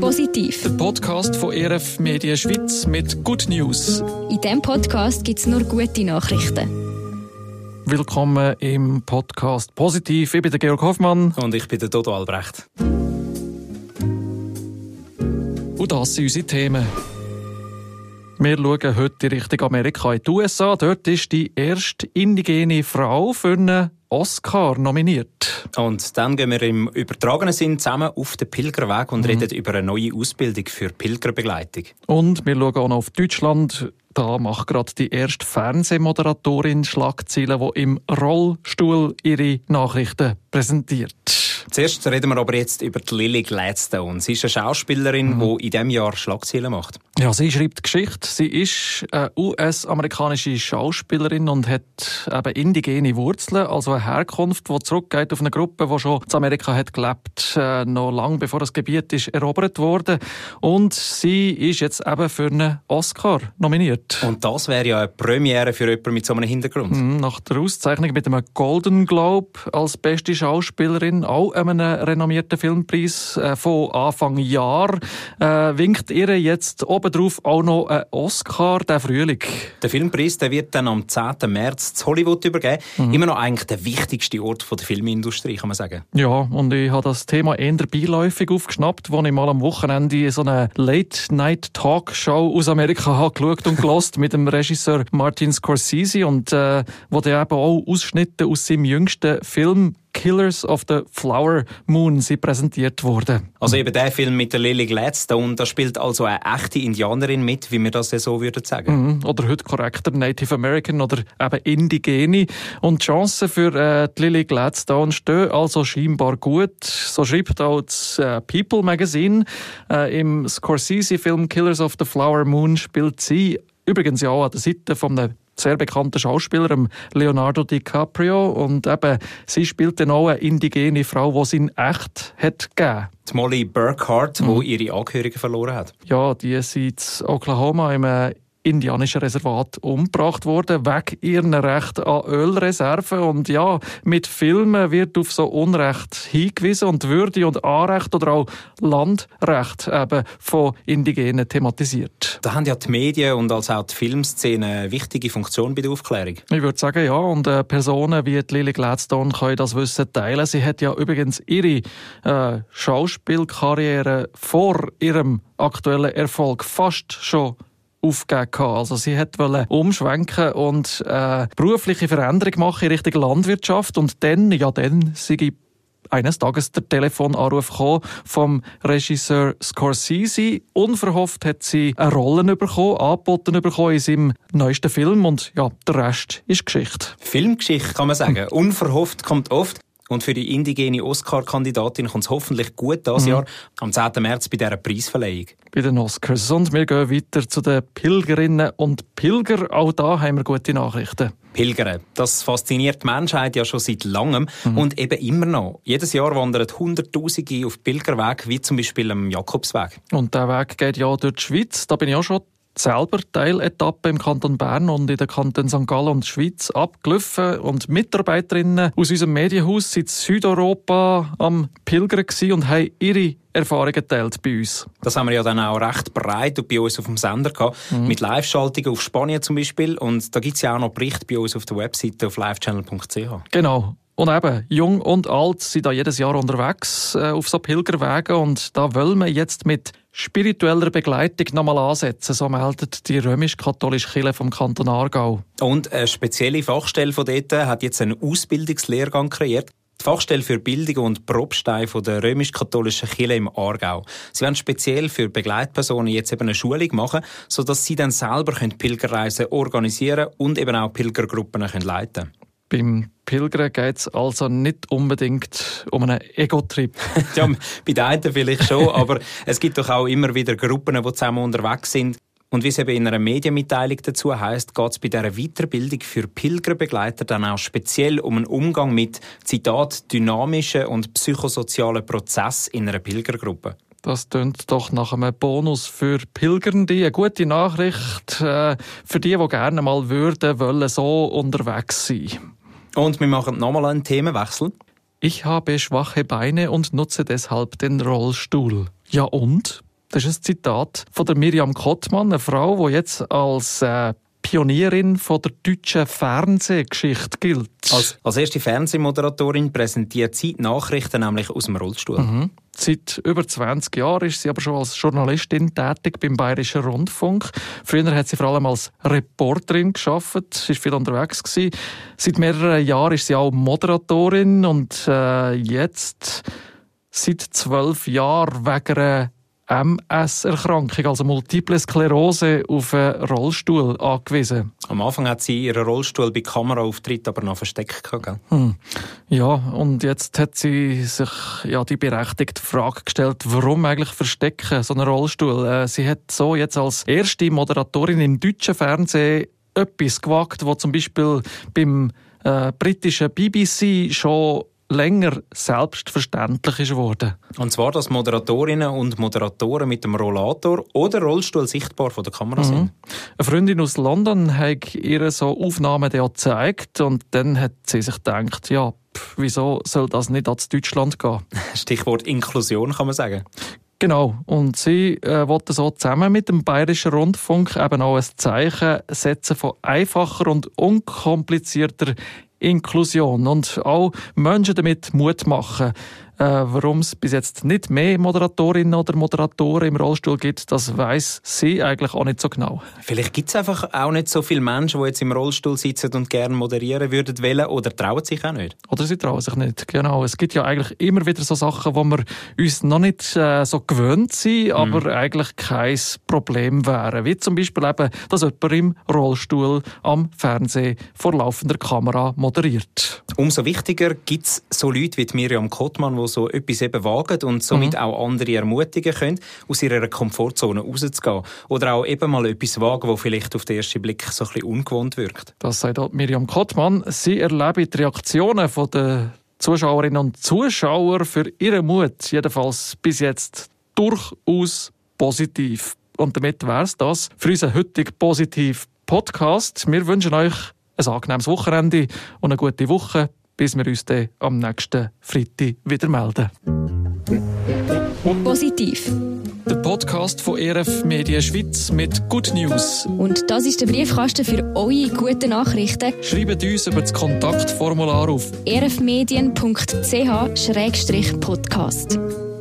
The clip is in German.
Positiv. Der Podcast von ERF Media Schweiz mit Good News. In diesem Podcast gibt es nur gute Nachrichten. Willkommen im Podcast Positiv. Ich bin der Georg Hoffmann. Und ich bin der Dodo Albrecht. Und das sind unsere Themen. Wir schauen heute Richtung Amerika, in die USA. Dort ist die erste indigene Frau für einen Oscar nominiert. Und dann gehen wir im übertragenen Sinn zusammen auf den Pilgerweg und mhm. reden über eine neue Ausbildung für Pilgerbegleitung. Und wir schauen auch noch auf Deutschland. Da macht gerade die erste Fernsehmoderatorin Schlagzeilen, die im Rollstuhl ihre Nachrichten präsentiert. Zuerst reden wir aber jetzt über die Lily Gladstone. Sie ist eine Schauspielerin, mhm. die in diesem Jahr Schlagzeilen macht. Ja, sie schreibt Geschichte. Sie ist eine US-amerikanische Schauspielerin und hat eben indigene Wurzeln, also eine Herkunft, die zurückgeht auf eine Gruppe, die schon in Amerika hat gelebt, äh, noch lange bevor das Gebiet ist erobert wurde. Und sie ist jetzt eben für einen Oscar nominiert. Und das wäre ja eine Premiere für jemanden mit so einem Hintergrund. Mhm, nach der Auszeichnung mit einem Golden Globe als beste Schauspielerin, auch einem renommierten Filmpreis äh, von Anfang Jahr, äh, winkt ihr jetzt obendrauf auch noch ein Oscar, der Frühling. Der Filmpreis der wird dann am 10. März zu Hollywood übergeben. Mhm. Immer noch eigentlich der wichtigste Ort der Filmindustrie, kann man sagen. Ja, und ich habe das Thema eher beiläufig aufgeschnappt, als ich mal am Wochenende so eine Late-Night-Talkshow aus Amerika habe geschaut und gelost mit dem Regisseur Martin Scorsese und äh, wo der eben auch Ausschnitte aus seinem jüngsten Film Killers of the Flower Moon sind präsentiert worden. Also eben der Film mit der Lily Gladstone, da spielt also eine echte Indianerin mit, wie wir das so würden sagen. Mhm. Oder heute korrekter Native American oder eben Indigene. Und die Chancen für äh, die Lily Gladstone stehen also scheinbar gut. So schreibt auch das äh, People Magazine. Äh, Im Scorsese-Film Killers of the Flower Moon spielt sie übrigens ja auch an der Seite von einem sehr bekannten Schauspieler, Leonardo DiCaprio. Und eben, sie spielt dann auch eine indigene Frau, die sie in echt hat gegeben. Die Molly Burkhardt, mhm. die ihre Angehörigen verloren hat. Ja, die sind in Oklahoma im indianischen Reservat umgebracht worden, wegen ihren Recht an Ölreserven. Und ja, mit Filmen wird auf so Unrecht hingewiesen und Würde und Anrecht oder auch Landrecht eben von Indigenen thematisiert. Da haben ja die Medien und also auch die Filmszene eine wichtige Funktion bei der Aufklärung. Ich würde sagen, ja. Und äh, Personen wie die Lily Gladstone können das Wissen teilen. Sie hat ja übrigens ihre äh, Schauspielkarriere vor ihrem aktuellen Erfolg fast schon aufgegeben. Also sie wollte umschwenken und äh, berufliche Veränderung machen in Richtung Landwirtschaft und dann, ja dann, sie eines Tages der Telefonanruf gekommen vom Regisseur Scorsese. Unverhofft hat sie eine Rolle bekommen, angeboten bekommen in seinem neuesten Film und ja, der Rest ist Geschichte. Filmgeschichte kann man sagen. Hm. Unverhofft kommt oft. Und für die indigene Oscar-Kandidatin kommt es hoffentlich gut dieses mhm. Jahr am 10. März bei dieser Preisverleihung. Bei den Oscars. Und wir gehen weiter zu den Pilgerinnen und Pilger. Auch da haben wir gute Nachrichten. Pilgern. Das fasziniert die Menschheit ja schon seit langem mhm. und eben immer noch. Jedes Jahr wandern Hunderttausende auf Pilgerweg, wie zum Beispiel am Jakobsweg. Und der Weg geht ja durch die Schweiz. Da bin ich auch schon selber Teiletappe im Kanton Bern und in den Kanton St. Gallen und Schweiz abgelaufen und Mitarbeiterinnen aus unserem Medienhaus sind in Südeuropa am Pilgern und haben ihre Erfahrungen geteilt bei uns. Das haben wir ja dann auch recht breit bei uns auf dem Sender gehabt, mhm. mit Live-Schaltungen auf Spanien zum Beispiel und da gibt es ja auch noch Berichte bei uns auf der Webseite auf livechannel.ch. Genau. Und eben, jung und alt sind da jedes Jahr unterwegs äh, auf so Pilgerwegen und da wollen wir jetzt mit spiritueller Begleitung nochmal ansetzen, so meldet die römisch-katholische Kirche vom Kanton Aargau. Und eine spezielle Fachstelle von dort hat jetzt einen Ausbildungslehrgang kreiert. Die Fachstelle für Bildung und Probstein von der römisch-katholischen Kirche im Aargau. Sie werden speziell für Begleitpersonen jetzt eben eine Schulung machen, sodass sie dann selber Pilgerreisen organisieren und eben auch Pilgergruppen leiten können. Beim Pilgern geht es also nicht unbedingt um einen Ego-Trip. ja, bei den einen vielleicht schon, aber es gibt doch auch immer wieder Gruppen, die zusammen unterwegs sind. Und wie es eben in einer Medienmitteilung dazu heißt, geht es bei dieser Weiterbildung für Pilgerbegleiter dann auch speziell um einen Umgang mit, Zitat, dynamischen und psychosozialen Prozess in einer Pilgergruppe. Das tönt doch nach einem Bonus für Pilgernde. Eine gute Nachricht äh, für die, die gerne mal würden, wollen so unterwegs sein. Und wir machen nochmal einen Themenwechsel. Ich habe schwache Beine und nutze deshalb den Rollstuhl. Ja und? Das ist ein Zitat von der Miriam Kottmann, eine Frau, die jetzt als äh, Pionierin von der deutschen Fernsehgeschichte gilt. Als, als erste Fernsehmoderatorin präsentiert sie Nachrichten nämlich aus dem Rollstuhl. Mhm. Seit über 20 Jahren ist sie aber schon als Journalistin tätig beim Bayerischen Rundfunk. Früher hat sie vor allem als Reporterin geschafft, sie ist viel unterwegs gewesen. Seit mehreren Jahren ist sie auch Moderatorin und äh, jetzt seit zwölf Jahren wegen einer MS-Erkrankung, also Multiple Sklerose, auf einen Rollstuhl angewiesen. Am Anfang hat sie ihren Rollstuhl bei Kameraauftritt aber noch versteckt. Gell? Hm. Ja, und jetzt hat sie sich ja die berechtigte Frage gestellt, warum eigentlich verstecken so einen Rollstuhl? Äh, sie hat so jetzt als erste Moderatorin im deutschen Fernsehen etwas gewagt, wo zum Beispiel beim äh, britischen BBC schon länger selbstverständlich ist geworden. Und zwar, dass Moderatorinnen und Moderatoren mit dem Rollator oder Rollstuhl sichtbar von der Kamera mhm. sind. Eine Freundin aus London hat ihr so Aufnahmen gezeigt und dann hat sie sich gedacht, ja, pff, wieso soll das nicht als Deutschland gehen? Stichwort Inklusion kann man sagen. Genau. Und sie äh, wollte so zusammen mit dem Bayerischen Rundfunk eben auch ein Zeichen setzen von einfacher und unkomplizierter Inklusion und auch Menschen damit Mut machen. Äh, Warum es bis jetzt nicht mehr Moderatorinnen oder Moderatoren im Rollstuhl gibt, das weiß sie eigentlich auch nicht so genau. Vielleicht gibt es einfach auch nicht so viele Menschen, die jetzt im Rollstuhl sitzen und gerne moderieren würden wollen oder trauen sich auch nicht. Oder sie trauen sich nicht, genau. Es gibt ja eigentlich immer wieder so Sachen, wo wir uns noch nicht äh, so gewöhnt sind, mhm. aber eigentlich kein Problem wären. Wie zum Beispiel eben, dass jemand im Rollstuhl am Fernsehen vor laufender Kamera moderiert. Umso wichtiger gibt es so Leute wie Miriam Kottmann, die so etwas eben wagen und somit mhm. auch andere ermutigen können, aus ihrer Komfortzone rauszugehen. Oder auch eben mal etwas wagen, wo vielleicht auf den ersten Blick so ein bisschen ungewohnt wirkt. Das sagt auch Miriam Kottmann. Sie erlebt die Reaktionen der Zuschauerinnen und Zuschauer für ihren Mut, jedenfalls bis jetzt durchaus positiv. Und damit wäre es das für unseren heutigen positiv Podcast. Wir wünschen euch ein angenehmes Wochenende und eine gute Woche bis wir uns dann am nächsten Freitag wieder melden. Positiv. Der Podcast von ERF Medien Schweiz mit Good News. Und das ist der Briefkasten für eure guten Nachrichten. Schreibt uns über das Kontaktformular auf erfmedien.ch-podcast.